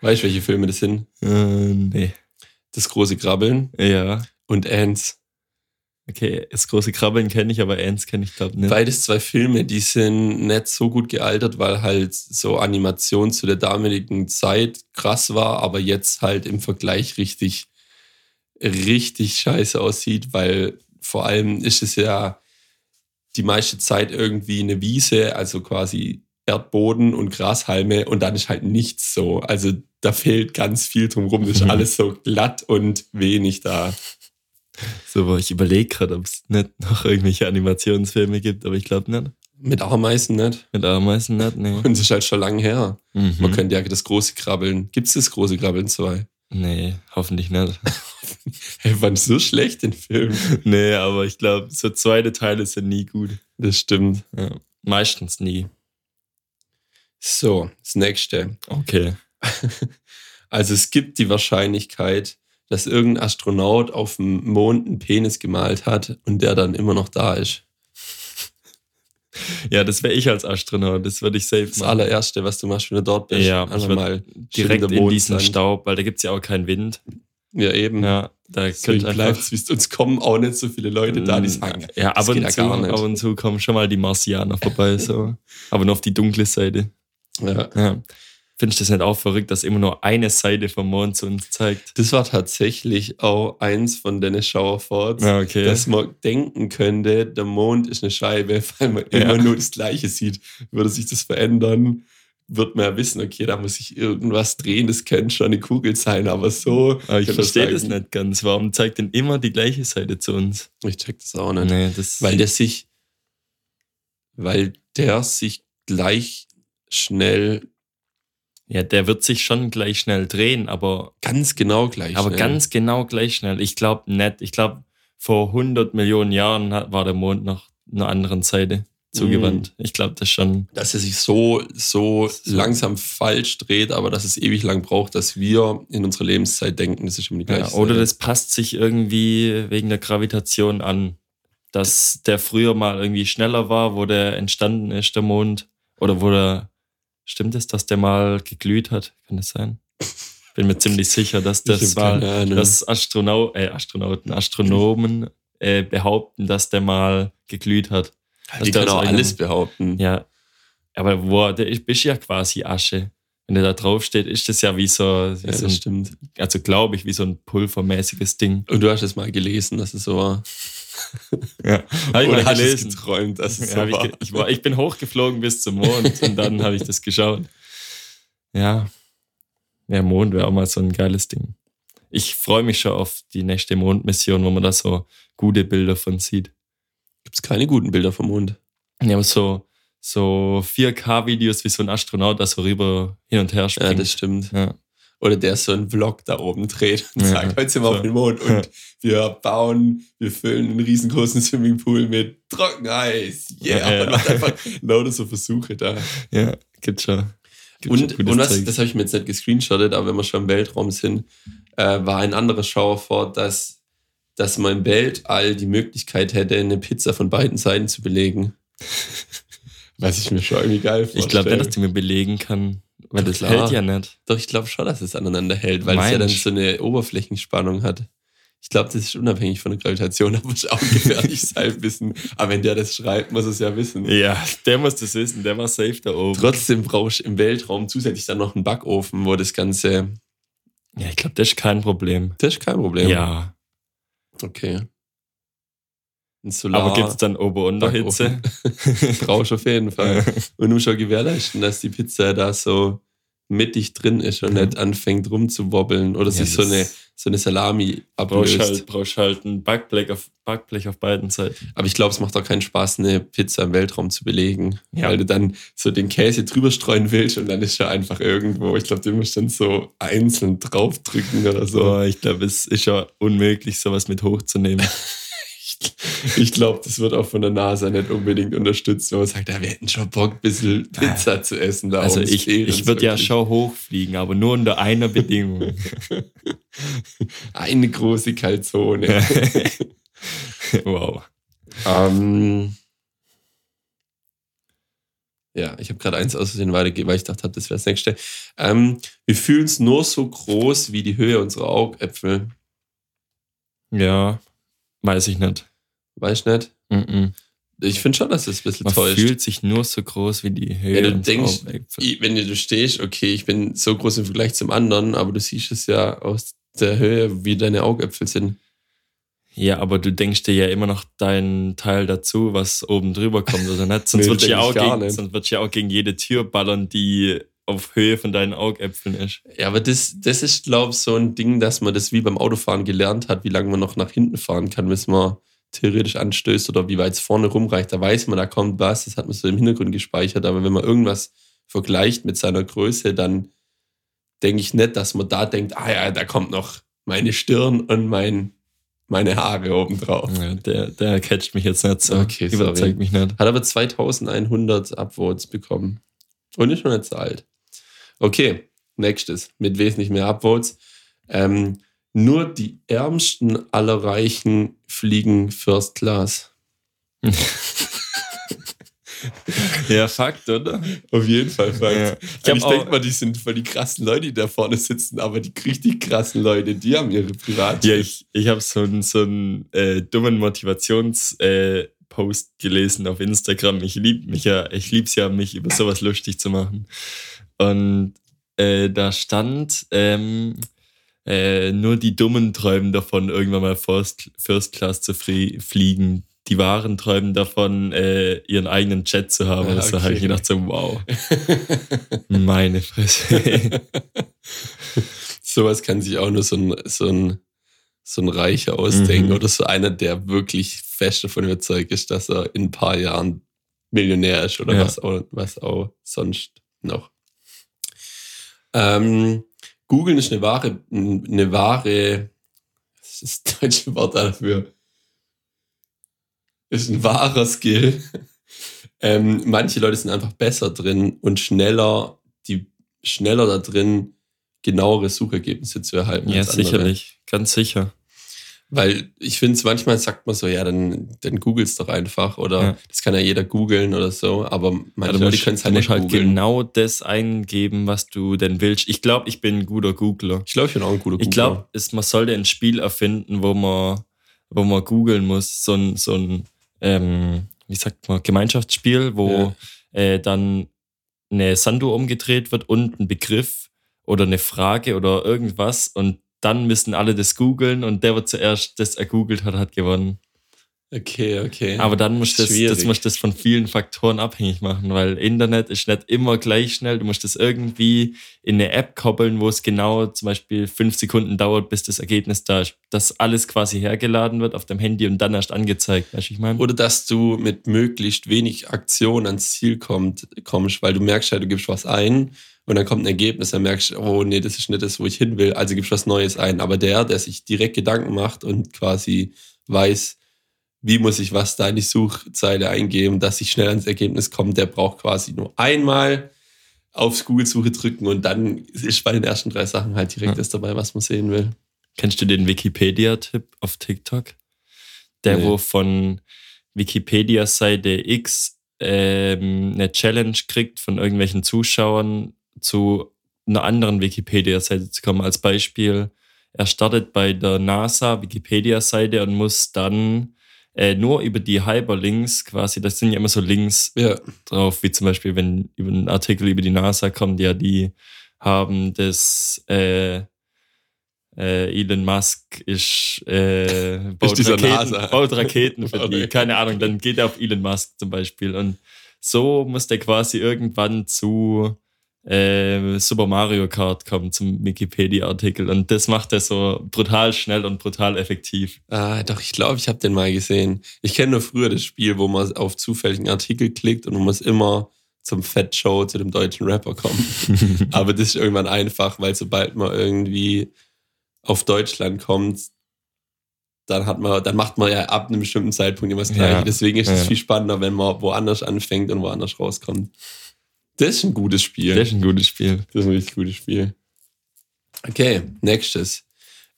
weißt du, welche Filme das sind? Äh, nee. Das große Krabbeln Ja. und Ants. Okay, das große Krabbeln kenne ich, aber Ants kenne ich glaube nicht. Beides zwei Filme, die sind nicht so gut gealtert, weil halt so Animation zu der damaligen Zeit krass war, aber jetzt halt im Vergleich richtig richtig scheiße aussieht, weil vor allem ist es ja die meiste Zeit irgendwie eine Wiese, also quasi Erdboden und Grashalme und dann ist halt nichts so. Also da fehlt ganz viel drumherum. Das ist <laughs> alles so glatt und wenig da. <laughs> So, aber ich überlege gerade, ob es nicht noch irgendwelche Animationsfilme gibt, aber ich glaube nicht. Mit Ameisen nicht. Mit Ameisen nicht, nee. <laughs> Und das ist halt schon lange her. Man Mhm. könnte ja das große Krabbeln. Gibt es das große Krabbeln 2? Nee, hoffentlich nicht. <laughs> Hey, wann so schlecht den Film? nee, aber ich glaube, so zweite Teile sind nie gut. Das stimmt. Ja. Meistens nie. So, das nächste. Okay. Also es gibt die Wahrscheinlichkeit, dass irgendein Astronaut auf dem Mond einen Penis gemalt hat und der dann immer noch da ist. <laughs> Ja, das wäre ich als Astronaut. Das würde ich safe Das machen. allererste, was du machst, wenn du dort bist. Ja, einfach mal Direkt in diesen. Staub, weil da gibt es ja auch keinen Wind. Ja, eben. Ja, da könnte bleibt es, uns kommen auch nicht so viele Leute da, die sagen, Ja, das ab und, zu, ab und zu kommen schon mal die Marsianer vorbei, so. <laughs> Aber nur auf die dunkle Seite. ja. Ja. Findest du das nicht auch verrückt, dass immer nur eine Seite vom Mond zu uns zeigt? Das war tatsächlich auch eins von Dennis Schauerforts, Ja, okay. dass man denken könnte, der Mond ist eine Scheibe, <laughs> weil man Ja. immer nur das Gleiche sieht. Würde sich das verändern, wird man ja wissen, okay, da muss sich irgendwas drehen, das könnte schon eine Kugel sein, aber so. Aber ich kann verstehe das nicht ganz. Warum zeigt denn immer die gleiche Seite zu uns? Ich check das auch nicht. Nee, das. Weil der sich, weil der sich gleich schnell, ja, der wird sich schon gleich schnell drehen, aber, ganz genau gleich aber schnell. ganz genau gleich schnell. Ich glaube nicht. Ich glaube, vor 100 Millionen Jahren war der Mond noch einer anderen Seite zugewandt. Ich glaube das schon. dass er sich so, so, So. langsam falsch dreht, aber dass es ewig lang braucht, dass wir in unserer Lebenszeit denken, das ist immer die gleiche Ja, oder Seite. das passt sich irgendwie wegen der Gravitation an, dass der früher mal irgendwie schneller war, wo der entstanden ist, der Mond. Oder wo der, stimmt es, dass der mal geglüht hat? Kann das sein? <laughs> Bin mir ziemlich sicher, dass das Ahnung. dass Astronau äh, Astronauten, Astronomen äh, behaupten, dass der mal geglüht hat. die können auch alles behaupten. Ja, aber wo, der ist, bist ja quasi Asche. Wenn der da drauf steht, ist das ja wie so, wie Ja, so ein, stimmt. also glaube ich, wie so ein pulvermäßiges Ding. Und du hast es mal gelesen, dass es so war. Ja, habe ich mal hast gelesen. es geträumt, dass es Ja, so hab ich, war. ge- ich, war, ich bin hochgeflogen bis zum Mond und dann habe ich das geschaut. Ja, ja Mond wäre auch mal so ein geiles Ding. Ich freue mich schon auf die nächste Mondmission, wo man da so gute Bilder von sieht. Gibt es keine guten Bilder vom Mond? Ja, aber so, so 4K-Videos, wie so ein Astronaut da so rüber hin und her Ja, springt. das stimmt. Ja, Oder der so einen Vlog da oben dreht und Ja. sagt, heute sind wir So. auf dem Mond und Ja. wir bauen, wir füllen einen riesengroßen Swimmingpool mit Trockeneis. Yeah. Ja, ja. Und macht einfach lauter so Versuche da. ja gibt schon. Gibt schon Und, gutes und was, Zeug. das habe ich mir jetzt nicht gescreenshottet, aber wenn wir schon im Weltraum sind, äh, war ein anderer Schauer fort, dass, dass man im Weltall die Möglichkeit hätte, eine Pizza von beiden Seiten zu belegen. <laughs> Was ich mir schon irgendwie geil vorstelle. ich glaube dass die mir belegen kann, weil Doch, das klar. hält ja nicht. Doch, ich glaube schon, dass es aneinander hält, weil es ja dann Meinst? so eine Oberflächenspannung hat. Ich glaube, das ist unabhängig von der Gravitation, <laughs> aber ist auch ein gefährliches <laughs> Halbwissen. Aber wenn der das schreibt, muss es ja wissen. Ja, der muss das wissen, der war safe da oben. Trotzdem brauchst du im Weltraum zusätzlich dann noch einen Backofen, wo das Ganze. Ja, ich glaube, das ist kein Problem. Das ist kein Problem. Ja, Okay. Ein Solar aber gibt es dann Ober-Unterhitze? <laughs> brauchst du auf jeden Fall. Und du auch gewährleisten, dass die Pizza da so mittig drin ist und Mhm. nicht anfängt rumzuwobbeln oder Ja, sich so eine, so eine Salami brauchst ablöst. halt, brauchst halt ein Backblech auf, Backblech auf beiden Seiten. Aber ich glaube, es macht auch keinen Spaß, eine Pizza im Weltraum zu belegen, Ja. weil du dann so den Käse drüber streuen willst und dann ist er einfach irgendwo. Ich glaube, du musst dann so einzeln draufdrücken oder so. So, ich glaube, es ist ja unmöglich, sowas mit hochzunehmen. <laughs> Ich glaube, das wird auch von der NASA nicht unbedingt unterstützt, wenn man sagt, ja, wir hätten schon Bock, ein bisschen Pizza zu essen. Da Also ich, ich würde ja schon hochfliegen, aber nur unter einer Bedingung. <laughs> Eine große Kalzone. <laughs> wow. ähm, ja, ich habe gerade eins aus Versehen weitergegeben, weil ich dachte, das wäre das nächste. Ähm, wir fühlen es nur so groß wie die Höhe unserer Augäpfel. Ja, weiß ich nicht. Weißt du nicht? Mhm. Ich finde schon, dass das ein bisschen Man täuscht. fühlt sich nur so groß wie die Höhe. Wenn du denkst, wenn du stehst, okay, ich bin so groß im Vergleich zum anderen, aber du siehst es ja aus der Höhe, wie deine Augäpfel sind. Ja, aber du denkst dir ja immer noch deinen Teil dazu, was oben drüber kommt oder nicht. <laughs> Sonst Nee, wird ja ich auch gegen, nicht. sonst wird's ja auch gegen jede Tür ballern, die auf Höhe von deinen Augäpfeln ist. Ja, aber das, das ist, glaube ich, so ein Ding, dass man das wie beim Autofahren gelernt hat, wie lange man noch nach hinten fahren kann, bis man theoretisch anstößt oder wie weit es vorne rumreicht. Da weiß man, da kommt was, das hat man so im Hintergrund gespeichert. Aber wenn man irgendwas vergleicht mit seiner Größe, dann denke ich nicht, dass man da denkt, ah ja, da kommt noch meine Stirn und mein, meine Haare oben drauf. Ja, der, der catcht mich jetzt nicht so. Okay, Überzeugt sorry. mich nicht. Hat aber 2100 Upvotes bekommen. Und ist schon nicht so alt. Okay, nächstes. Mit wesentlich mehr Upvotes. Ähm, nur die ärmsten aller Reichen fliegen First Class. <laughs> Ja, Fakt, oder? Auf jeden Fall. Fakt. Ja. Ich, Ich denke mal, die sind voll die krassen Leute, die da vorne sitzen, aber die richtig krassen Leute, die haben ihre Privat. Ja, ich, ich habe so einen so einen, äh, dummen Motivations- äh, gelesen auf Instagram. Ich liebe mich ja, ich lieb's ja, mich über sowas lustig zu machen. Und äh, da stand, ähm, äh, nur die Dummen träumen davon, irgendwann mal First, First Class zu flie- fliegen. Die Wahren träumen davon, äh, ihren eigenen Jet zu haben. Ah, Und so habe ich okay. gedacht, so, wow, <laughs> meine Fresse. <laughs> Sowas kann sich auch nur so ein, so ein, so ein Reicher ausdenken Mhm. oder so einer, der wirklich fest davon überzeugt ist, dass er in ein paar Jahren Millionär ist oder Ja. was, auch, was auch sonst noch. Ähm, Googeln ist eine wahre, eine wahre, was ist das deutsche Wort dafür? Ist ein wahrer Skill. Ähm, manche Leute sind einfach besser drin und schneller, die schneller da drin, genauere Suchergebnisse zu erhalten. ja, sicherlich, ganz sicher. Weil ich finde es manchmal sagt man so, ja, dann, dann googelst doch einfach oder Ja. das kann ja jeder googeln oder so, aber manche Ja, Leute musst, können es halt nicht halt googeln. genau das eingeben, was du denn willst. Ich glaube, ich bin ein guter Googler. Ich glaube, ich bin auch ein guter Ich glaube, man sollte ein Spiel erfinden, wo man, wo man googeln muss. So ein, so ein ähm, wie sagt man, Gemeinschaftsspiel, wo äh, dann eine Sanduhr umgedreht wird und ein Begriff oder eine Frage oder irgendwas und dann müssen alle das googeln und der, der zuerst das ergoogelt hat, hat gewonnen. Okay, okay. Aber dann musst du das, das, musst das von vielen Faktoren abhängig machen, weil Internet ist nicht immer gleich schnell. Du musst das irgendwie in eine App koppeln, wo es genau zum Beispiel fünf Sekunden dauert, bis das Ergebnis da ist. Dass alles quasi hergeladen wird auf dem Handy und dann erst angezeigt. Weißt du, ich meine? Oder dass du mit möglichst wenig Aktion ans Ziel kommt, kommst, weil du merkst ja, du gibst was ein und dann kommt ein Ergebnis, dann merkst du, oh nee, das ist nicht das, wo ich hin will, also gibst du was Neues ein. Aber der, der sich direkt Gedanken macht und quasi weiß, wie muss ich was da in die Suchzeile eingeben, dass ich schnell ans Ergebnis komme, der braucht quasi nur einmal aufs Google-Suche drücken und dann ist bei den ersten drei Sachen halt direkt Ja. das dabei, was man sehen will. Kennst du den Wikipedia-Tipp auf TikTok? Der, Nee. wo von Wikipedia-Seite X ähm, eine Challenge kriegt von irgendwelchen Zuschauern zu einer anderen Wikipedia-Seite zu kommen. Als Beispiel, er startet bei der NASA Wikipedia-Seite und muss dann äh, nur über die Hyperlinks quasi, das sind ja immer so Links Ja, drauf, wie zum Beispiel, wenn über einen Artikel über die NASA kommt, ja, die haben das äh, äh, Elon Musk ist, äh, <laughs> baut, dieser Raketen, baut Raketen für <laughs> die, keine Ahnung, dann geht er auf Elon Musk zum Beispiel. Und so muss der quasi irgendwann zu äh, Super Mario Kart kommen zum Wikipedia-Artikel und das macht er so brutal schnell und brutal effektiv. Ah, doch, ich glaube, ich habe den mal gesehen. Ich kenne nur früher das Spiel, wo man auf zufälligen Artikel klickt und man muss immer zum Fat Show zu dem deutschen Rapper kommen. <laughs> Aber das ist irgendwann einfach, weil sobald man irgendwie auf Deutschland kommt, dann hat man, dann macht man ja ab einem bestimmten Zeitpunkt immer das Gleiche. Ja. Deswegen ist es Ja. viel spannender, wenn man woanders anfängt und woanders rauskommt. Das ist ein gutes Spiel. Das ist ein gutes Spiel. Das ist ein richtig gutes Spiel. Okay, nächstes.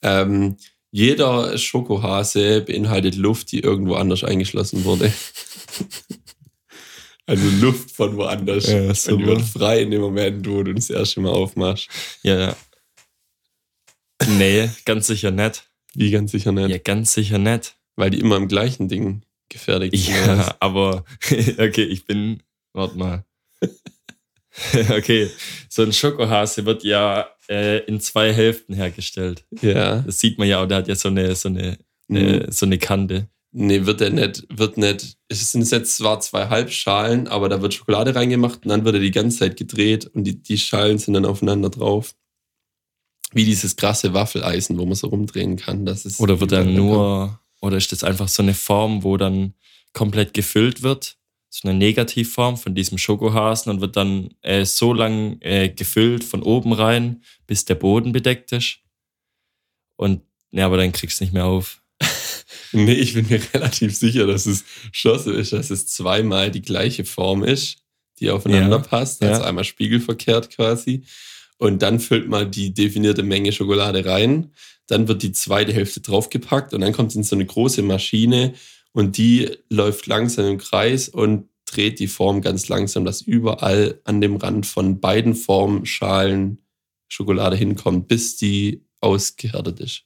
Ähm, jeder Schokohase beinhaltet Luft, die irgendwo anders eingeschlossen wurde. <laughs> also Luft von woanders. Ja, Und die wird frei in dem Moment, wo du das erste Mal aufmachst. Ja, ja. Nee, ganz sicher nicht. Wie ganz sicher nicht. Ja, ganz sicher nicht. Weil die immer im gleichen Ding gefertigt sind. Ja, aber <laughs> okay, ich bin, warte mal. <laughs> <laughs> okay, so ein Schokohase wird ja äh, in zwei Hälften hergestellt. Ja. Das sieht man ja, auch, der hat ja so eine, so eine, Mhm. äh, so eine Kante. Nee, wird er nicht, wird nicht. Es sind jetzt zwar zwei Halbschalen, aber da wird Schokolade reingemacht und dann wird er die ganze Zeit gedreht und die, die Schalen sind dann aufeinander drauf. Wie dieses krasse Waffeleisen, wo man so rumdrehen kann. Das ist Oder wird er überall nur, oder ist das einfach so eine Form, wo dann komplett gefüllt wird? So eine Negativform von diesem Schokohasen und wird dann äh, so lang äh, gefüllt von oben rein, bis der Boden bedeckt ist. Und ja, aber dann kriegst du nicht mehr auf. <laughs> Nee, ich bin mir <laughs> relativ sicher, dass es schon so ist, dass es zweimal die gleiche Form ist, die aufeinander Ja, passt, also ja. einmal spiegelverkehrt quasi. Und dann füllt man die definierte Menge Schokolade rein. Dann wird die zweite Hälfte draufgepackt und dann kommt es in so eine große Maschine und die läuft langsam im Kreis und dreht die Form ganz langsam, dass überall an dem Rand von beiden Formschalen Schokolade hinkommt, bis die ausgehärtet ist.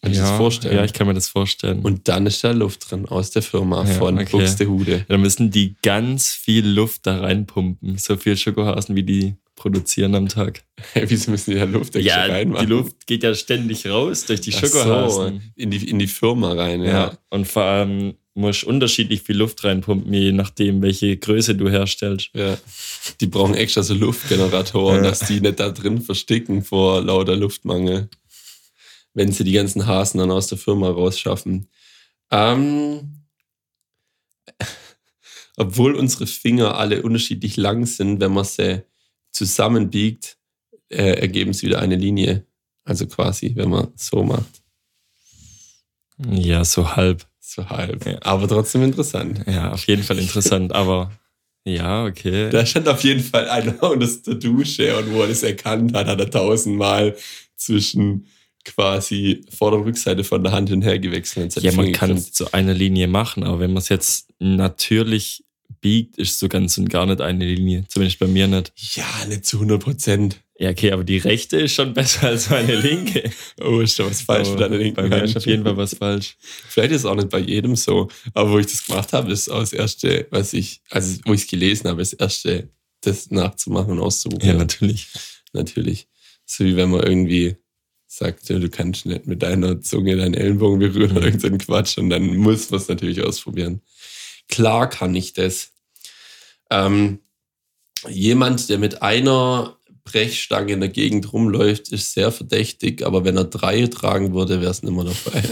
Kann ich ja, das vorstellen? Ja, ich kann mir das vorstellen. Und dann ist da Luft drin aus der Firma Ja, von okay. Buxtehude. Da müssen die ganz viel Luft da reinpumpen. So viel Schokohasen, wie die produzieren am Tag. <laughs> Wieso müssen die da Luft extra Ja, reinmachen? die Luft geht ja ständig raus durch die Schokohasen. So, in, die, in die Firma rein, ja. Ja. Und vor allem musst du unterschiedlich viel Luft reinpumpen, je nachdem, welche Größe du herstellst. ja. Die brauchen extra so Luftgeneratoren, Ja. dass die nicht da drin versticken vor lauter Luftmangel. Wenn sie die ganzen Hasen dann aus der Firma rausschaffen. Ähm, <laughs> obwohl unsere Finger alle unterschiedlich lang sind, wenn man sie zusammenbiegt, äh, ergeben sie wieder eine Linie. Also quasi, wenn man so macht. Ja, so halb. So halb. Ja. Aber trotzdem interessant. Ja, auf jeden Fall interessant, aber ja, okay. Da stand auf jeden Fall einer unter der Dusche und wo er das erkannt hat, hat er tausendmal zwischen quasi Vorder- und Rückseite von der Hand hin her gewechselt. Ja, man kann es zu einer Linie machen, aber wenn man es jetzt natürlich biegt, ist so ganz und gar nicht eine Linie. Zumindest bei mir nicht. Ja, nicht zu 100 Prozent. Ja, okay, aber die rechte ist schon besser als meine linke. Oh, ist da was falsch mit Aber deiner linken Bei mir ist auf jeden Fall was falsch. Vielleicht ist es auch nicht bei jedem so. Aber wo ich das gemacht habe, ist auch das erste, was ich, also wo ich es gelesen habe, das erste, das nachzumachen und auszuprobieren. Ja, natürlich. natürlich. So wie wenn man irgendwie sagt, ja, du kannst nicht mit deiner Zunge deinen Ellenbogen berühren oder irgendeinen Quatsch und dann muss man es natürlich ausprobieren. Klar kann ich das. Ähm, jemand, der mit einer Brechstange in der Gegend rumläuft, ist sehr verdächtig, aber wenn er drei tragen würde, wäre es nicht mehr dabei.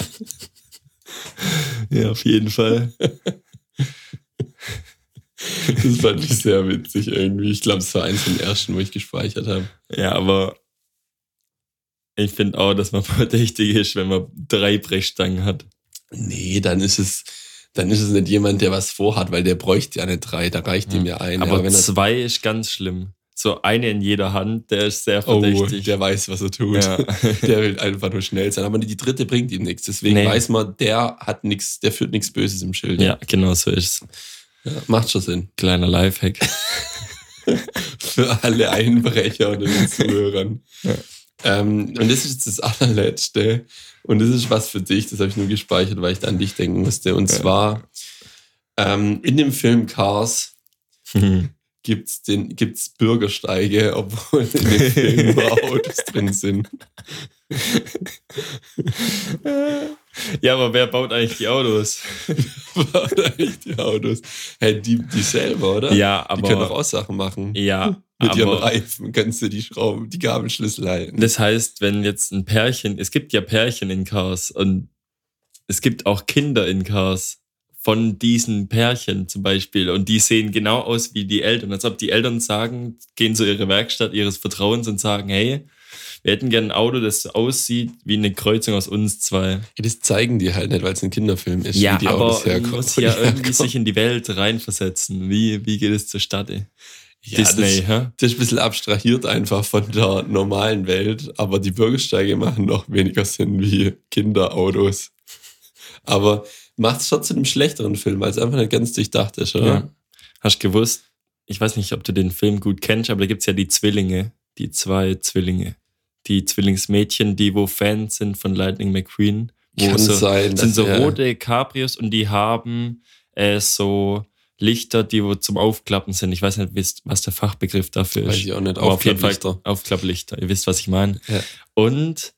Ja, auf jeden Fall. Das fand ich sehr witzig irgendwie. Ich glaube, es war eins von den ersten, wo ich gespeichert habe. Ja, aber ich finde auch, dass man <laughs> verdächtig ist, wenn man drei Brechstangen hat. Nee, dann ist es, dann ist es nicht jemand, der was vorhat, weil der bräuchte ja nicht drei, da reicht ihm ja eine. aber wenn er, zwei ist ganz schlimm. So eine in jeder Hand, der ist sehr oh, verdächtig. der weiß, was er tut. Ja. <laughs> Der will einfach nur schnell sein. Aber die dritte bringt ihm nichts. Deswegen Nee. weiß man, der hat nichts, der führt nichts Böses im Schild. ja, genau so ist es. Ja, macht schon Sinn. Kleiner Lifehack. <laughs> Für alle Einbrecher und den Zuhörern. Ja. Ähm, und das ist jetzt das allerletzte. Und das ist was für dich, das habe ich nur gespeichert, weil ich da an dich denken musste. Und zwar ähm, in dem Film Cars Hm. gibt's den gibt's Bürgersteige, obwohl in dem Film nur <laughs> Autos drin sind. <laughs> ja, aber wer baut eigentlich die Autos? <laughs> Waren eigentlich die Autos. Hey, die, die selber, oder? Ja, Die können doch aber. auch Sachen machen. Ja, Mit ihren aber. Reifen kannst du die Schrauben, die Gabelschlüssel halten. Das heißt, wenn jetzt ein Pärchen, es gibt ja Pärchen in Cars und es gibt auch Kinder in Cars von diesen Pärchen zum Beispiel und die sehen genau aus wie die Eltern, als ob die Eltern sagen, gehen zu ihrer Werkstatt ihres Vertrauens und sagen, hey, wir hätten gerne ein Auto, das aussieht wie eine Kreuzung aus uns zwei. Ja, das zeigen die halt nicht, weil es ein Kinderfilm ist, Ja, wie die aber Autos man herkommen. muss wo die ja irgendwie sich in die Welt reinversetzen. Wie, wie geht es zustande? ja, Disney, Das, hä? das ist ein bisschen abstrahiert einfach von der normalen Welt, aber die Bürgersteige machen noch weniger Sinn wie Kinderautos. Aber macht es zu einem schlechteren Film, weil es einfach nicht ganz durchdacht ist, oder? Ja. Hast gewusst, ich weiß nicht, ob du den Film gut kennst, aber da gibt's ja die Zwillinge, die zwei Zwillinge. Die Zwillingsmädchen, die wo Fans sind von Lightning McQueen. Wo Kann so, sein. sind so rote Cabrios und die haben äh, so Lichter, die wo zum Aufklappen sind. Ich weiß nicht, was der Fachbegriff dafür ist. Weiß ich auch nicht. Aber auf Aufklapplichter. Aufklapplichter. Ihr wisst, was ich meine. Ja. Und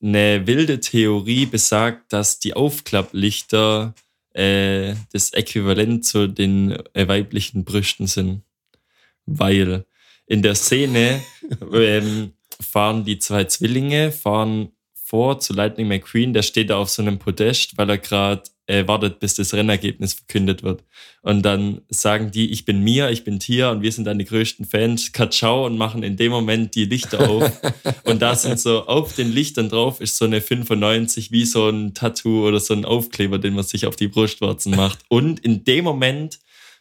eine wilde Theorie besagt, dass die Aufklapplichter äh, das Äquivalent zu den äh, weiblichen Brüsten sind. Weil in der Szene <laughs> ähm, fahren die zwei Zwillinge, fahren vor zu Lightning McQueen, der steht da auf so einem Podest, weil er gerade äh, wartet, bis das Rennergebnis verkündet wird. Und dann sagen die, ich bin Mia, ich bin Tia und wir sind deine größten Fans, Katschau und machen in dem Moment die Lichter auf. <laughs> und da sind so, auf den Lichtern drauf ist so eine 95, wie so ein Tattoo oder so ein Aufkleber, den man sich auf die Brustwarzen macht. Und in dem Moment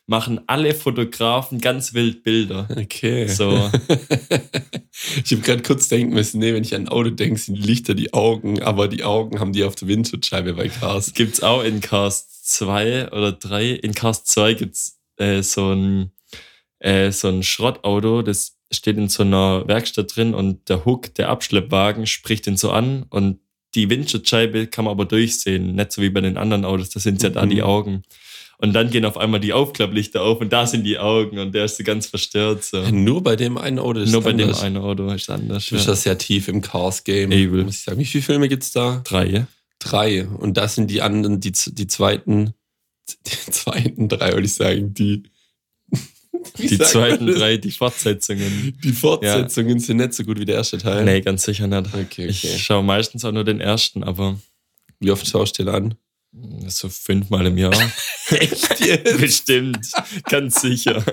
machen alle Fotografen ganz wild Bilder. Okay. So, <laughs> Ich habe gerade kurz denken müssen, nee, wenn ich an ein Auto denke, sind die Lichter die Augen, aber die Augen haben die auf der Windschutzscheibe bei Cars. gibt's auch in Cars 2 oder 3. In Cars 2 gibt's äh, so ein äh, so ein Schrottauto, das steht in so einer Werkstatt drin und der Hook, der Abschleppwagen, spricht ihn so an und die Windschutzscheibe kann man aber durchsehen, nicht so wie bei den anderen Autos, da sind ja da Mhm. die Augen. Und dann gehen auf einmal die Aufklapplichter auf und da sind die Augen und der ist so ganz verstört. So. Nur bei dem einen Auto ist Nur bei dem anders. einen Auto ist anders. Du bist Ja. ja sehr tief im Cars-Game, Übel. muss ich sagen. Wie viele Filme gibt's da? Drei, ja? Drei. Und das sind die anderen, die, die zweiten, die zweiten drei, würde ich sagen, die. Wie <laughs> Die zweiten drei, die Fortsetzungen. Die Fortsetzungen sind nicht so gut wie der erste Teil. Nee, ganz sicher nicht. Okay, okay. Ich schaue meistens auch nur den ersten, aber Wie oft schaust du den an? So fünfmal im Jahr. <laughs> Echt jetzt? Bestimmt, ganz sicher.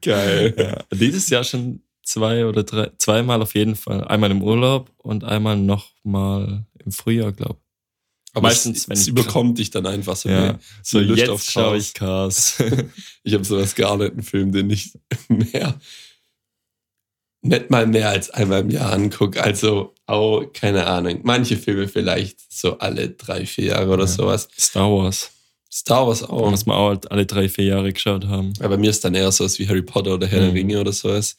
Geil. Ja. Dieses Jahr schon zwei oder drei, zweimal auf jeden Fall. Einmal im Urlaub und einmal nochmal im Frühjahr, glaube Aber Meistens, es, wenn es ich- überkommt dich dann einfach so. ich. Ja. ne? So, jetzt auf schaue Cars. ich Cars. <laughs> Ich habe sowas gar nicht, einen Film, den ich <laughs> mehr, nicht mal mehr als einmal im Jahr angucke. Also, auch, keine Ahnung, manche Filme vielleicht so alle drei, vier Jahre oder Ja. sowas. Star Wars. Star Wars auch. Was wir auch halt alle drei, vier Jahre geschaut haben. Aber bei mir ist dann eher sowas wie Harry Potter oder Herr der Mhm. Ringe oder sowas.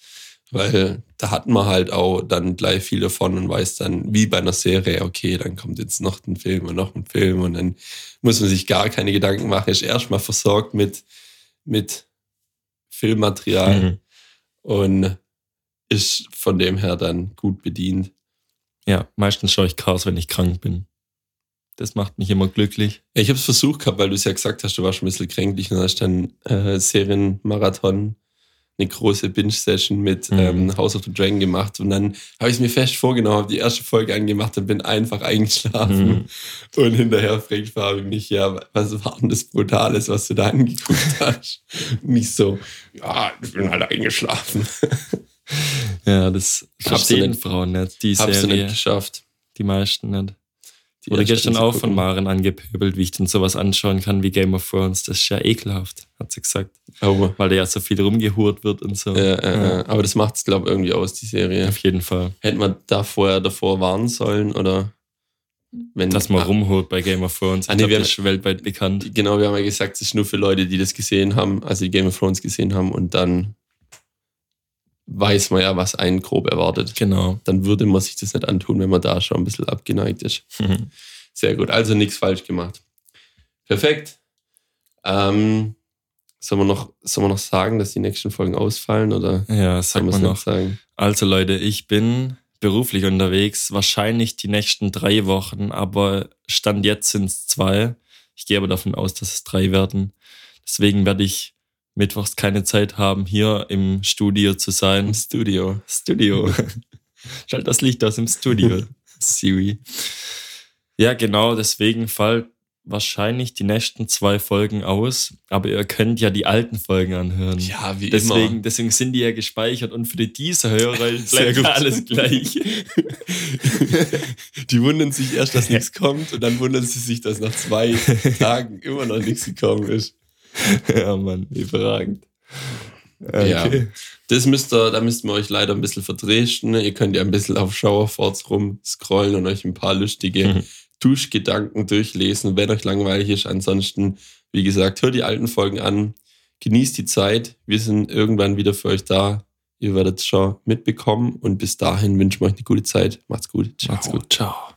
Weil da hat man halt auch dann gleich viel davon und weiß dann, wie bei einer Serie, okay, dann kommt jetzt noch ein Film und noch ein Film und dann muss man sich gar keine Gedanken machen, ist erstmal versorgt mit, mit Filmmaterial Mhm. und ist von dem her dann gut bedient. Ja, meistens schaue ich Cars, wenn ich krank bin. Das macht mich immer glücklich. Ich habe es versucht gehabt, weil du es ja gesagt hast, du warst schon ein bisschen kränklich und hast dann äh, Serienmarathon, eine große Binge-Session mit Mhm. ähm, House of the Dragon gemacht und dann habe ich es mir fest vorgenommen, habe die erste Folge angemacht und bin einfach eingeschlafen. Mhm. Und hinterher fragt Fabi mich, ja, was war denn das Brutales, was du da angeguckt <laughs> hast? Nicht so, ja, ich bin halt eingeschlafen. <laughs> Ja, das Hab's verstehen nicht- Frauen nicht. Die Hab's du Serie, nicht geschafft. die meisten nicht. Die Wurde gestern auch gucken. von Maren angepöbelt, wie ich denn sowas anschauen kann wie Game of Thrones. Das ist ja ekelhaft, hat sie gesagt. Oh. Weil da ja so viel rumgehurt wird und so. Äh, äh, äh, aber das macht es, glaube ich, irgendwie aus, die Serie. Auf jeden Fall. Hätte man da vorher davor warnen sollen oder wenn Dass man Ah, rumholt bei Game of Thrones. Ah, nee, wir das ist weltweit bekannt. Genau, wir haben ja gesagt, es ist nur für Leute, die das gesehen haben, also die Game of Thrones gesehen haben und dann weiß man ja, was einen grob erwartet. Genau. Dann würde man sich das nicht antun, wenn man da schon ein bisschen abgeneigt ist. Sehr gut, also nichts falsch gemacht. Perfekt. Ähm, sollen, wir noch, sollen wir noch sagen, dass die nächsten Folgen ausfallen oder ja, sag sollen wir noch. sagen? Also Leute, ich bin beruflich unterwegs, wahrscheinlich die nächsten drei Wochen, aber Stand jetzt sind es zwei. Ich gehe aber davon aus, dass es drei werden. Deswegen werde ich mittwochs keine Zeit haben, hier im Studio zu sein. Im Studio. Studio. <laughs> Schalt das Licht aus im Studio, Siri. Ja, genau, deswegen fallen wahrscheinlich die nächsten zwei Folgen aus, aber ihr könnt ja die alten Folgen anhören. Ja, wie Deswegen, immer. deswegen sind die ja gespeichert und für die diese Hörer <laughs> bleibt ja alles gleich. <laughs> Die wundern sich erst, dass nichts kommt und dann wundern sie sich, dass nach zwei Tagen immer noch nichts gekommen ist. <laughs> ja, Mann, überragend. Ja. Das müsst ihr, da müsst ihr euch leider ein bisschen verdreschen. Ihr könnt ja ein bisschen auf Showerforts rumscrollen und euch ein paar lustige Mhm. Duschgedanken durchlesen, wenn euch langweilig ist. Ansonsten, wie gesagt, hört die alten Folgen an, genießt die Zeit. Wir sind irgendwann wieder für euch da. Ihr werdet es schon mitbekommen und bis dahin wünschen wir euch eine gute Zeit. Macht's gut. Ciao. Macht's gut, ciao.